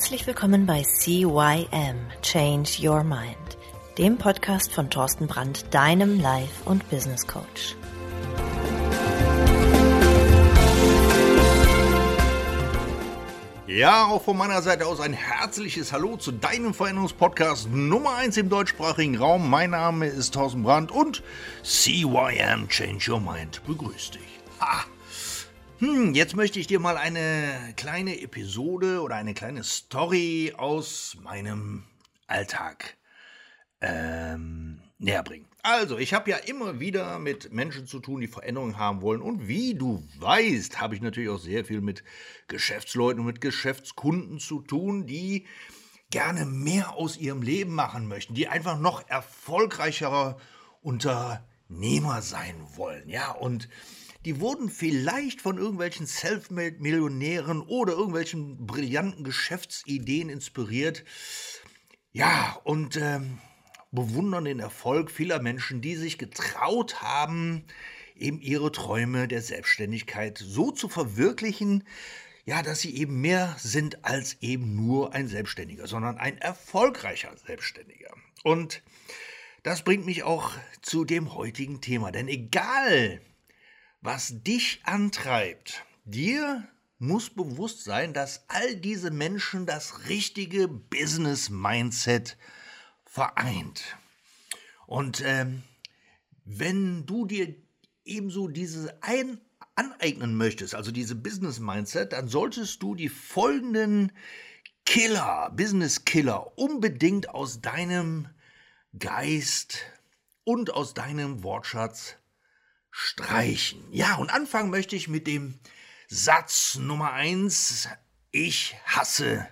Herzlich willkommen bei CYM Change Your Mind, dem Podcast von Thorsten Brandt, deinem Life- und Business Coach. Ja, auch von meiner Seite aus ein herzliches Hallo zu deinem Veränderungspodcast Nummer 1 im deutschsprachigen Raum. Mein Name ist Thorsten Brandt und CYM Change Your Mind begrüßt dich. Ha! Hm, jetzt möchte ich dir mal eine kleine Episode oder eine kleine Story aus meinem Alltag ähm, näher bringen. Also, ich habe ja immer wieder mit Menschen zu tun, die Veränderungen haben wollen. Und wie du weißt, habe ich natürlich auch sehr viel mit Geschäftsleuten und mit Geschäftskunden zu tun, die gerne mehr aus ihrem Leben machen möchten, die einfach noch erfolgreicherer Unternehmer sein wollen. Ja, und die wurden vielleicht von irgendwelchen Selfmade-Millionären oder irgendwelchen brillanten Geschäftsideen inspiriert. Ja, und ähm, bewundern den Erfolg vieler Menschen, die sich getraut haben, eben ihre Träume der Selbstständigkeit so zu verwirklichen, ja, dass sie eben mehr sind als eben nur ein Selbstständiger, sondern ein erfolgreicher Selbstständiger. Und das bringt mich auch zu dem heutigen Thema, denn egal, was dich antreibt, dir muss bewusst sein, dass all diese Menschen das richtige Business-Mindset vereint. Und ähm, wenn du dir ebenso diese ein aneignen möchtest, also diese Business Mindset, dann solltest du die folgenden Killer, Business Killer unbedingt aus deinem Geist und aus deinem Wortschatz streichen. Ja, und anfangen möchte ich mit dem Satz Nummer eins: Ich hasse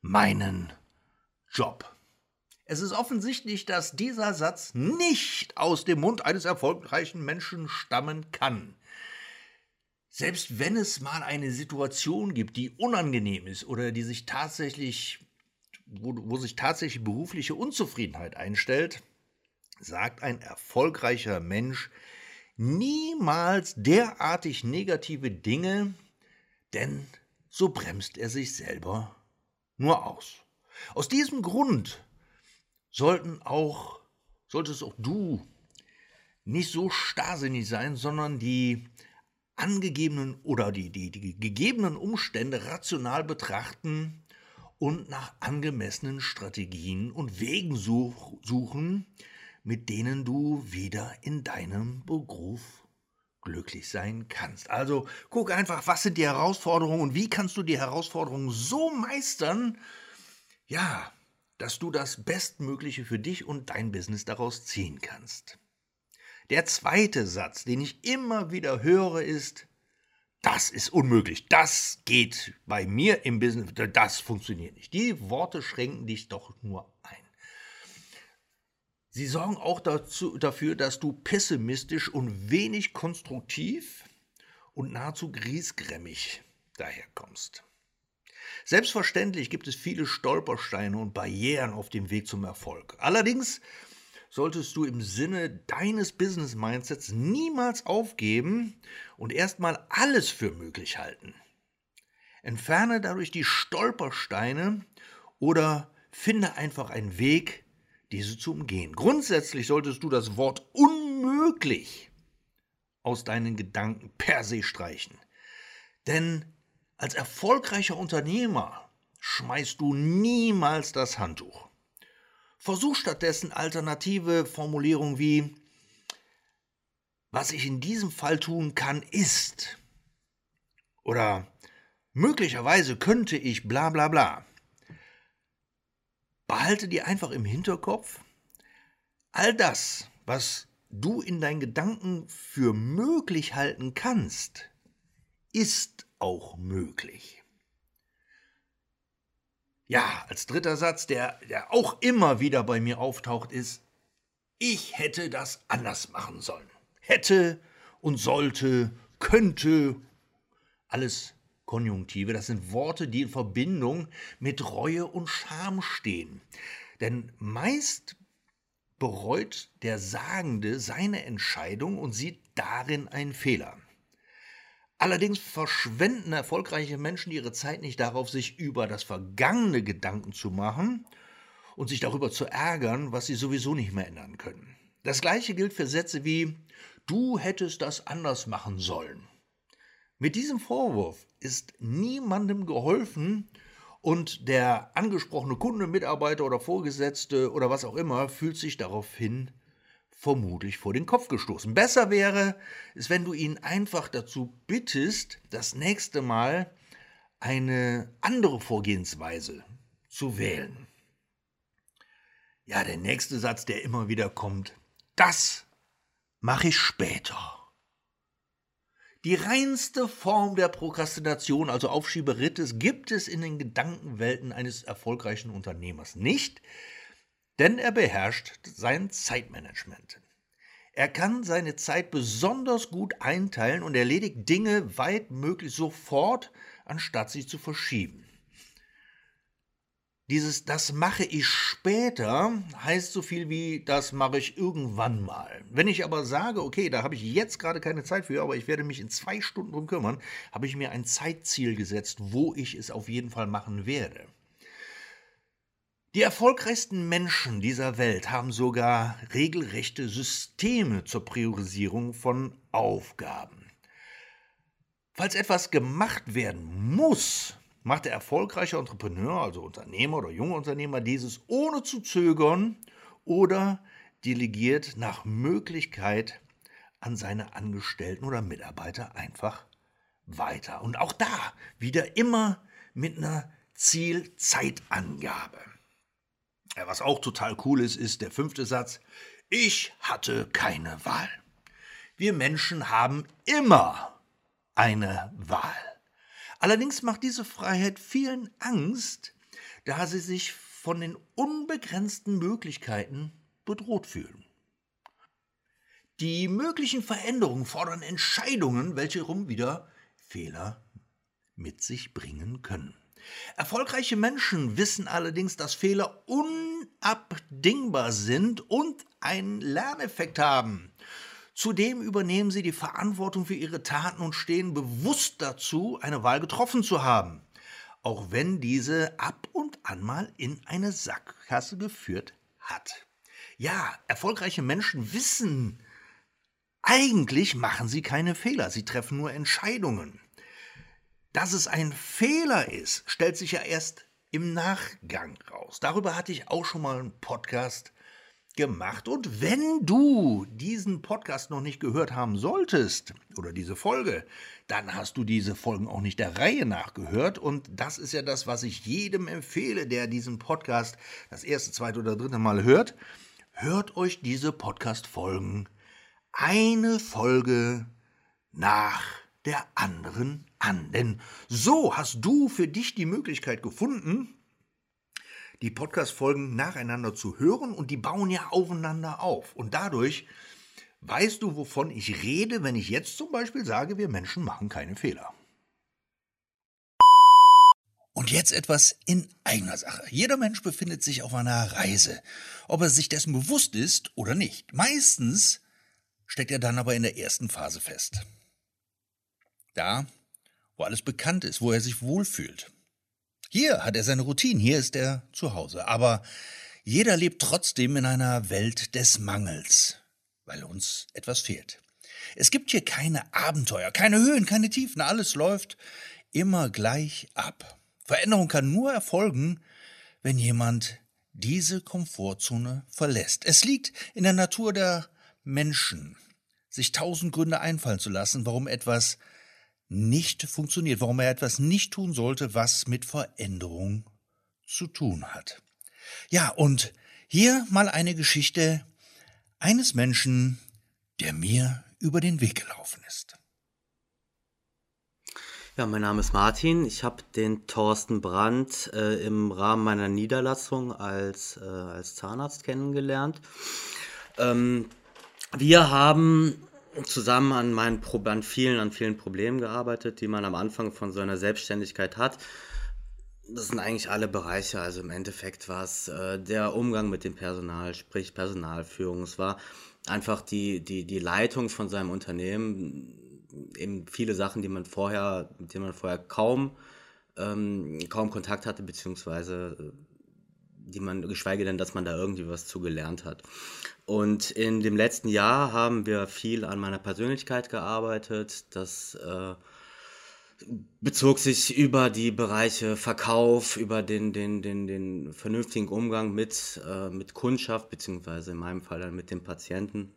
meinen Job. Es ist offensichtlich, dass dieser Satz nicht aus dem Mund eines erfolgreichen Menschen stammen kann. Selbst wenn es mal eine Situation gibt, die unangenehm ist oder die sich tatsächlich, wo, wo sich tatsächlich berufliche Unzufriedenheit einstellt, sagt ein erfolgreicher Mensch niemals derartig negative Dinge, denn so bremst er sich selber nur aus. Aus diesem Grund sollten auch, solltest auch du nicht so starrsinnig sein, sondern die angegebenen oder die, die, die gegebenen Umstände rational betrachten und nach angemessenen Strategien und Wegen such, suchen, mit denen du wieder in deinem Beruf glücklich sein kannst. Also guck einfach, was sind die Herausforderungen und wie kannst du die Herausforderungen so meistern, ja, dass du das Bestmögliche für dich und dein Business daraus ziehen kannst. Der zweite Satz, den ich immer wieder höre, ist, das ist unmöglich, das geht bei mir im Business, das funktioniert nicht. Die Worte schränken dich doch nur ein. Sie sorgen auch dazu, dafür, dass du pessimistisch und wenig konstruktiv und nahezu griesgrämmig daherkommst. Selbstverständlich gibt es viele Stolpersteine und Barrieren auf dem Weg zum Erfolg. Allerdings solltest du im Sinne deines Business Mindsets niemals aufgeben und erstmal alles für möglich halten. Entferne dadurch die Stolpersteine oder finde einfach einen Weg, diese zu umgehen. Grundsätzlich solltest du das Wort unmöglich aus deinen Gedanken per se streichen. Denn als erfolgreicher Unternehmer schmeißt du niemals das Handtuch. Versuch stattdessen alternative Formulierungen wie was ich in diesem Fall tun kann, ist. Oder möglicherweise könnte ich bla bla bla. Behalte dir einfach im Hinterkopf, all das, was du in deinen Gedanken für möglich halten kannst, ist auch möglich. Ja, als dritter Satz, der, der auch immer wieder bei mir auftaucht, ist, ich hätte das anders machen sollen. Hätte und sollte, könnte, alles Konjunktive, das sind Worte, die in Verbindung mit Reue und Scham stehen. Denn meist bereut der Sagende seine Entscheidung und sieht darin einen Fehler. Allerdings verschwenden erfolgreiche Menschen ihre Zeit nicht darauf, sich über das Vergangene Gedanken zu machen und sich darüber zu ärgern, was sie sowieso nicht mehr ändern können. Das gleiche gilt für Sätze wie Du hättest das anders machen sollen. Mit diesem Vorwurf ist niemandem geholfen und der angesprochene Kunde, Mitarbeiter oder Vorgesetzte oder was auch immer fühlt sich daraufhin vermutlich vor den Kopf gestoßen. Besser wäre es, wenn du ihn einfach dazu bittest, das nächste Mal eine andere Vorgehensweise zu wählen. Ja, der nächste Satz, der immer wieder kommt, das mache ich später. Die reinste Form der Prokrastination, also Aufschieberitis, gibt es in den Gedankenwelten eines erfolgreichen Unternehmers nicht denn er beherrscht sein Zeitmanagement. Er kann seine Zeit besonders gut einteilen und erledigt Dinge weit möglich sofort, anstatt sie zu verschieben. Dieses das mache ich später heißt so viel wie das mache ich irgendwann mal. Wenn ich aber sage, okay, da habe ich jetzt gerade keine Zeit für, aber ich werde mich in zwei Stunden drum kümmern, habe ich mir ein Zeitziel gesetzt, wo ich es auf jeden Fall machen werde. Die erfolgreichsten Menschen dieser Welt haben sogar regelrechte Systeme zur Priorisierung von Aufgaben. Falls etwas gemacht werden muss, macht der erfolgreiche Entrepreneur, also Unternehmer oder junge Unternehmer, dieses ohne zu zögern oder delegiert nach Möglichkeit an seine Angestellten oder Mitarbeiter einfach weiter. Und auch da wieder immer mit einer Zielzeitangabe. Ja, was auch total cool ist, ist der fünfte Satz. Ich hatte keine Wahl. Wir Menschen haben immer eine Wahl. Allerdings macht diese Freiheit vielen Angst, da sie sich von den unbegrenzten Möglichkeiten bedroht fühlen. Die möglichen Veränderungen fordern Entscheidungen, welche rum wieder Fehler mit sich bringen können. Erfolgreiche Menschen wissen allerdings, dass Fehler unabdingbar sind und einen Lerneffekt haben. Zudem übernehmen sie die Verantwortung für ihre Taten und stehen bewusst dazu, eine Wahl getroffen zu haben, auch wenn diese ab und an mal in eine Sackgasse geführt hat. Ja, erfolgreiche Menschen wissen, eigentlich machen sie keine Fehler, sie treffen nur Entscheidungen. Dass es ein Fehler ist, stellt sich ja erst im Nachgang raus. Darüber hatte ich auch schon mal einen Podcast gemacht. Und wenn du diesen Podcast noch nicht gehört haben solltest oder diese Folge, dann hast du diese Folgen auch nicht der Reihe nach gehört. Und das ist ja das, was ich jedem empfehle, der diesen Podcast das erste, zweite oder dritte Mal hört. Hört euch diese Podcast-Folgen eine Folge nach der anderen an. Denn so hast du für dich die Möglichkeit gefunden, die Podcast-Folgen nacheinander zu hören und die bauen ja aufeinander auf. Und dadurch weißt du, wovon ich rede, wenn ich jetzt zum Beispiel sage, wir Menschen machen keine Fehler. Und jetzt etwas in eigener Sache. Jeder Mensch befindet sich auf einer Reise, ob er sich dessen bewusst ist oder nicht. Meistens steckt er dann aber in der ersten Phase fest. Da, wo alles bekannt ist, wo er sich wohlfühlt. Hier hat er seine Routine, hier ist er zu Hause. Aber jeder lebt trotzdem in einer Welt des Mangels, weil uns etwas fehlt. Es gibt hier keine Abenteuer, keine Höhen, keine Tiefen, alles läuft immer gleich ab. Veränderung kann nur erfolgen, wenn jemand diese Komfortzone verlässt. Es liegt in der Natur der Menschen, sich tausend Gründe einfallen zu lassen, warum etwas nicht funktioniert, warum er etwas nicht tun sollte, was mit Veränderung zu tun hat. Ja, und hier mal eine Geschichte eines Menschen, der mir über den Weg gelaufen ist. Ja, mein Name ist Martin. Ich habe den Thorsten Brandt äh, im Rahmen meiner Niederlassung als, äh, als Zahnarzt kennengelernt. Ähm, wir haben zusammen an meinen an vielen, an vielen Problemen gearbeitet, die man am Anfang von so einer Selbstständigkeit hat. Das sind eigentlich alle Bereiche. Also im Endeffekt war es äh, der Umgang mit dem Personal, sprich Personalführung. Es war einfach die, die, die Leitung von seinem Unternehmen eben viele Sachen, die man vorher, mit denen man vorher kaum, ähm, kaum Kontakt hatte, beziehungsweise äh, die man, geschweige denn, dass man da irgendwie was zu gelernt hat. Und in dem letzten Jahr haben wir viel an meiner Persönlichkeit gearbeitet. Das äh, bezog sich über die Bereiche Verkauf, über den, den, den, den vernünftigen Umgang mit, äh, mit Kundschaft, beziehungsweise in meinem Fall dann mit dem Patienten,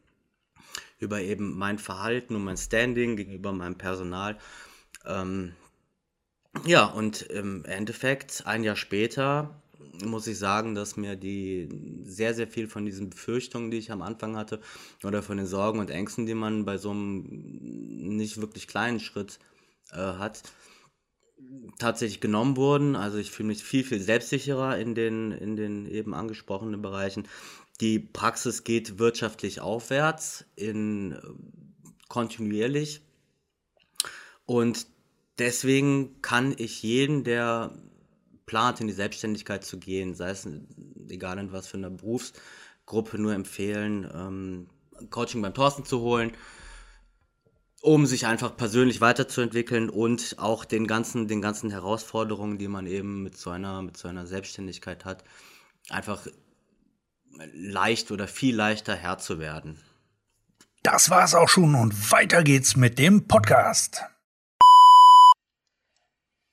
über eben mein Verhalten und mein Standing gegenüber meinem Personal. Ähm, ja, und im Endeffekt, ein Jahr später, muss ich sagen, dass mir die sehr, sehr viel von diesen Befürchtungen, die ich am Anfang hatte, oder von den Sorgen und Ängsten, die man bei so einem nicht wirklich kleinen Schritt äh, hat, tatsächlich genommen wurden. Also ich fühle mich viel, viel selbstsicherer in den, in den eben angesprochenen Bereichen. Die Praxis geht wirtschaftlich aufwärts, in, äh, kontinuierlich. Und deswegen kann ich jeden, der plant, in die Selbstständigkeit zu gehen, sei es egal in was für einer Berufsgruppe, nur empfehlen, ähm, Coaching beim Thorsten zu holen, um sich einfach persönlich weiterzuentwickeln und auch den ganzen, den ganzen Herausforderungen, die man eben mit so einer, mit so einer Selbstständigkeit hat, einfach leicht oder viel leichter Herr zu werden. Das war's auch schon und weiter geht's mit dem Podcast.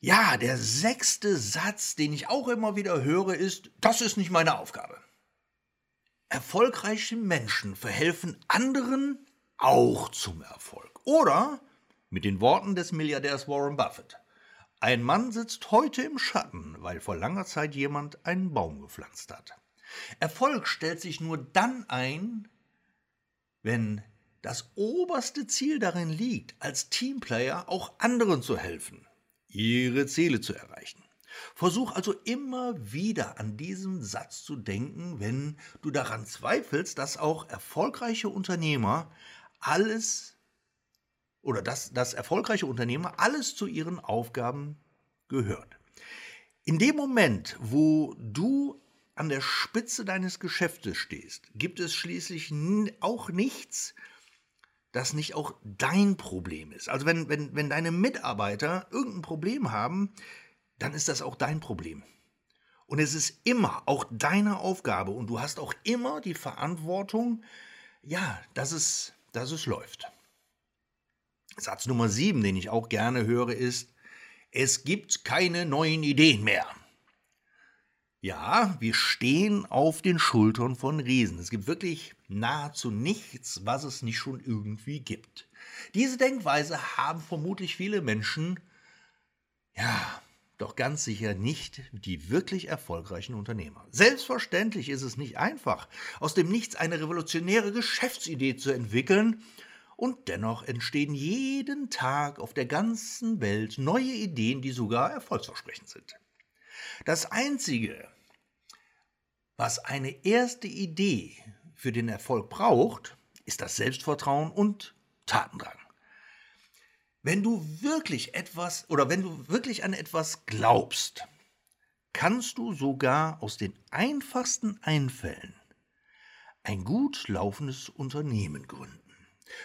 Ja, der sechste Satz, den ich auch immer wieder höre, ist, das ist nicht meine Aufgabe. Erfolgreiche Menschen verhelfen anderen auch zum Erfolg. Oder mit den Worten des Milliardärs Warren Buffett. Ein Mann sitzt heute im Schatten, weil vor langer Zeit jemand einen Baum gepflanzt hat. Erfolg stellt sich nur dann ein, wenn das oberste Ziel darin liegt, als Teamplayer auch anderen zu helfen ihre Ziele zu erreichen. Versuch also immer wieder an diesen Satz zu denken, wenn du daran zweifelst, dass auch erfolgreiche Unternehmer alles oder dass, dass erfolgreiche Unternehmer alles zu ihren Aufgaben gehört. In dem Moment, wo du an der Spitze deines Geschäftes stehst, gibt es schließlich auch nichts, das nicht auch dein Problem ist. Also wenn, wenn, wenn deine Mitarbeiter irgendein Problem haben, dann ist das auch dein Problem. Und es ist immer auch deine Aufgabe und du hast auch immer die Verantwortung, ja, dass es, dass es läuft. Satz Nummer sieben, den ich auch gerne höre, ist, es gibt keine neuen Ideen mehr. Ja, wir stehen auf den Schultern von Riesen. Es gibt wirklich nahezu nichts, was es nicht schon irgendwie gibt. Diese Denkweise haben vermutlich viele Menschen, ja, doch ganz sicher nicht die wirklich erfolgreichen Unternehmer. Selbstverständlich ist es nicht einfach, aus dem Nichts eine revolutionäre Geschäftsidee zu entwickeln, und dennoch entstehen jeden Tag auf der ganzen Welt neue Ideen, die sogar erfolgsversprechend sind. Das Einzige, was eine erste Idee für den Erfolg braucht, ist das Selbstvertrauen und Tatendrang. Wenn du wirklich etwas oder wenn du wirklich an etwas glaubst, kannst du sogar aus den einfachsten Einfällen ein gut laufendes Unternehmen gründen.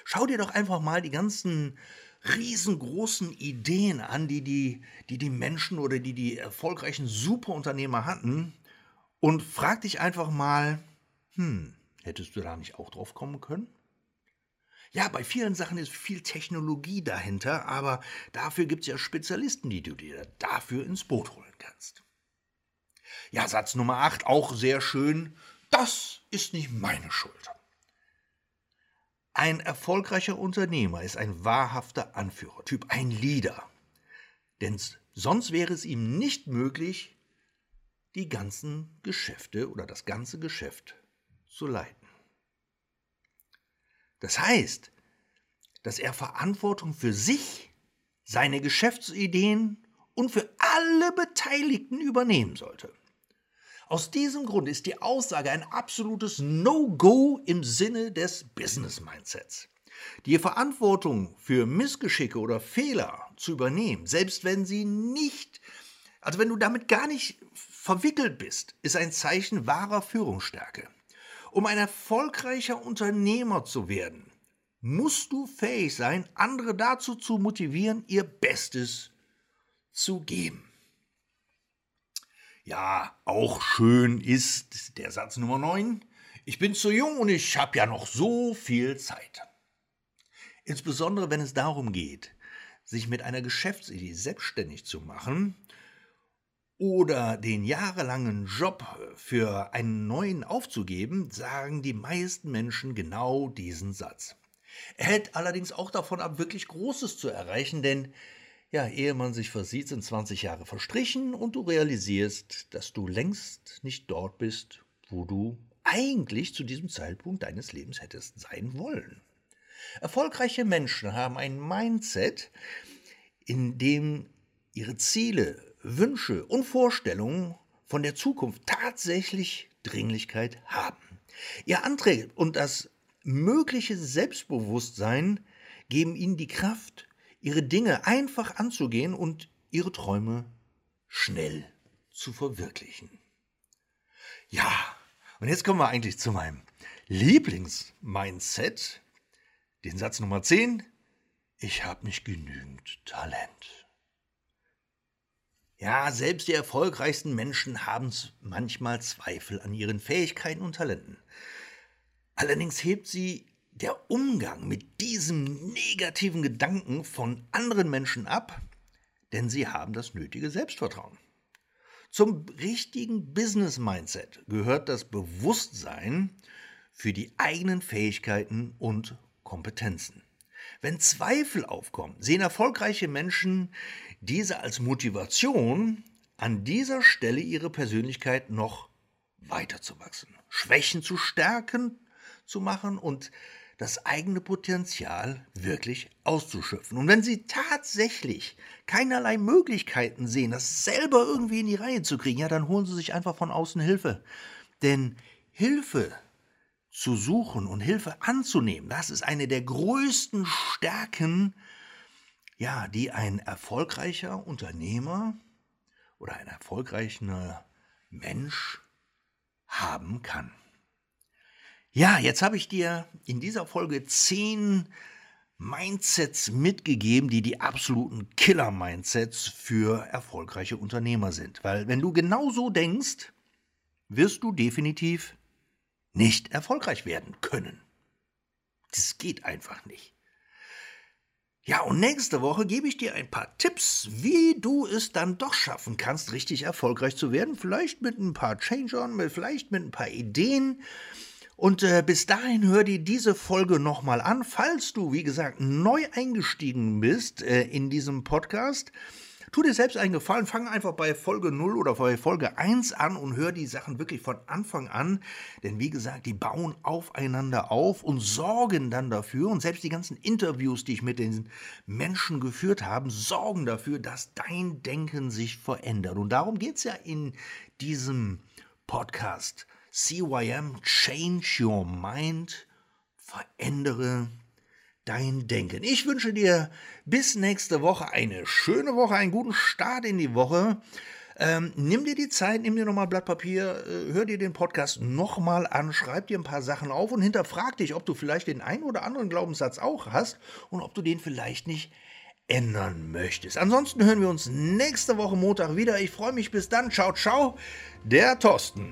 Schau dir doch einfach mal die ganzen riesengroßen Ideen an, die die, die, die Menschen oder die die erfolgreichen Superunternehmer hatten und frag dich einfach mal, hm, hättest du da nicht auch drauf kommen können? Ja, bei vielen Sachen ist viel Technologie dahinter, aber dafür gibt es ja Spezialisten, die du dir dafür ins Boot holen kannst. Ja, Satz Nummer 8, auch sehr schön, das ist nicht meine Schuld. Ein erfolgreicher Unternehmer ist ein wahrhafter Anführertyp, ein Leader. Denn sonst wäre es ihm nicht möglich, die ganzen Geschäfte oder das ganze Geschäft zu leiten. Das heißt, dass er Verantwortung für sich, seine Geschäftsideen und für alle Beteiligten übernehmen sollte. Aus diesem Grund ist die Aussage ein absolutes No-Go im Sinne des Business-Mindsets. Die Verantwortung für Missgeschicke oder Fehler zu übernehmen, selbst wenn sie nicht, also wenn du damit gar nicht verwickelt bist, ist ein Zeichen wahrer Führungsstärke. Um ein erfolgreicher Unternehmer zu werden, musst du fähig sein, andere dazu zu motivieren, ihr Bestes zu geben. Ja, auch schön ist der Satz Nummer 9. Ich bin zu jung und ich habe ja noch so viel Zeit. Insbesondere wenn es darum geht, sich mit einer Geschäftsidee selbstständig zu machen oder den jahrelangen Job für einen neuen aufzugeben, sagen die meisten Menschen genau diesen Satz. Er hält allerdings auch davon ab, wirklich Großes zu erreichen, denn ja, ehe man sich versieht, sind 20 Jahre verstrichen und du realisierst, dass du längst nicht dort bist, wo du eigentlich zu diesem Zeitpunkt deines Lebens hättest sein wollen. Erfolgreiche Menschen haben ein Mindset, in dem ihre Ziele, Wünsche und Vorstellungen von der Zukunft tatsächlich Dringlichkeit haben. Ihr Antrieb und das mögliche Selbstbewusstsein geben ihnen die Kraft, ihre Dinge einfach anzugehen und ihre Träume schnell zu verwirklichen. Ja, und jetzt kommen wir eigentlich zu meinem Lieblingsmindset, den Satz Nummer 10. Ich habe nicht genügend Talent. Ja, selbst die erfolgreichsten Menschen haben manchmal Zweifel an ihren Fähigkeiten und Talenten. Allerdings hebt sie der Umgang mit diesem negativen Gedanken von anderen Menschen ab, denn sie haben das nötige Selbstvertrauen. Zum richtigen Business-Mindset gehört das Bewusstsein für die eigenen Fähigkeiten und Kompetenzen. Wenn Zweifel aufkommen, sehen erfolgreiche Menschen diese als Motivation, an dieser Stelle ihre Persönlichkeit noch weiterzuwachsen, Schwächen zu stärken zu machen und das eigene Potenzial wirklich auszuschöpfen. Und wenn Sie tatsächlich keinerlei Möglichkeiten sehen, das selber irgendwie in die Reihe zu kriegen, ja, dann holen Sie sich einfach von außen Hilfe. Denn Hilfe zu suchen und Hilfe anzunehmen, das ist eine der größten Stärken, ja, die ein erfolgreicher Unternehmer oder ein erfolgreicher Mensch haben kann. Ja, jetzt habe ich dir in dieser Folge zehn Mindsets mitgegeben, die die absoluten Killer-Mindsets für erfolgreiche Unternehmer sind. Weil wenn du genau so denkst, wirst du definitiv nicht erfolgreich werden können. Das geht einfach nicht. Ja, und nächste Woche gebe ich dir ein paar Tipps, wie du es dann doch schaffen kannst, richtig erfolgreich zu werden. Vielleicht mit ein paar Changern, vielleicht mit ein paar Ideen und äh, bis dahin hör dir diese Folge nochmal an. Falls du, wie gesagt, neu eingestiegen bist äh, in diesem Podcast, tu dir selbst einen Gefallen, fang einfach bei Folge 0 oder bei Folge 1 an und hör die Sachen wirklich von Anfang an. Denn wie gesagt, die bauen aufeinander auf und sorgen dann dafür. Und selbst die ganzen Interviews, die ich mit den Menschen geführt habe, sorgen dafür, dass dein Denken sich verändert. Und darum geht es ja in diesem Podcast. CYM Change Your Mind, verändere dein Denken. Ich wünsche dir bis nächste Woche eine schöne Woche, einen guten Start in die Woche. Ähm, nimm dir die Zeit, nimm dir nochmal Blatt Papier, äh, hör dir den Podcast nochmal an, schreib dir ein paar Sachen auf und hinterfrag dich, ob du vielleicht den einen oder anderen Glaubenssatz auch hast und ob du den vielleicht nicht ändern möchtest. Ansonsten hören wir uns nächste Woche Montag wieder. Ich freue mich bis dann. Ciao, ciao, der Thorsten.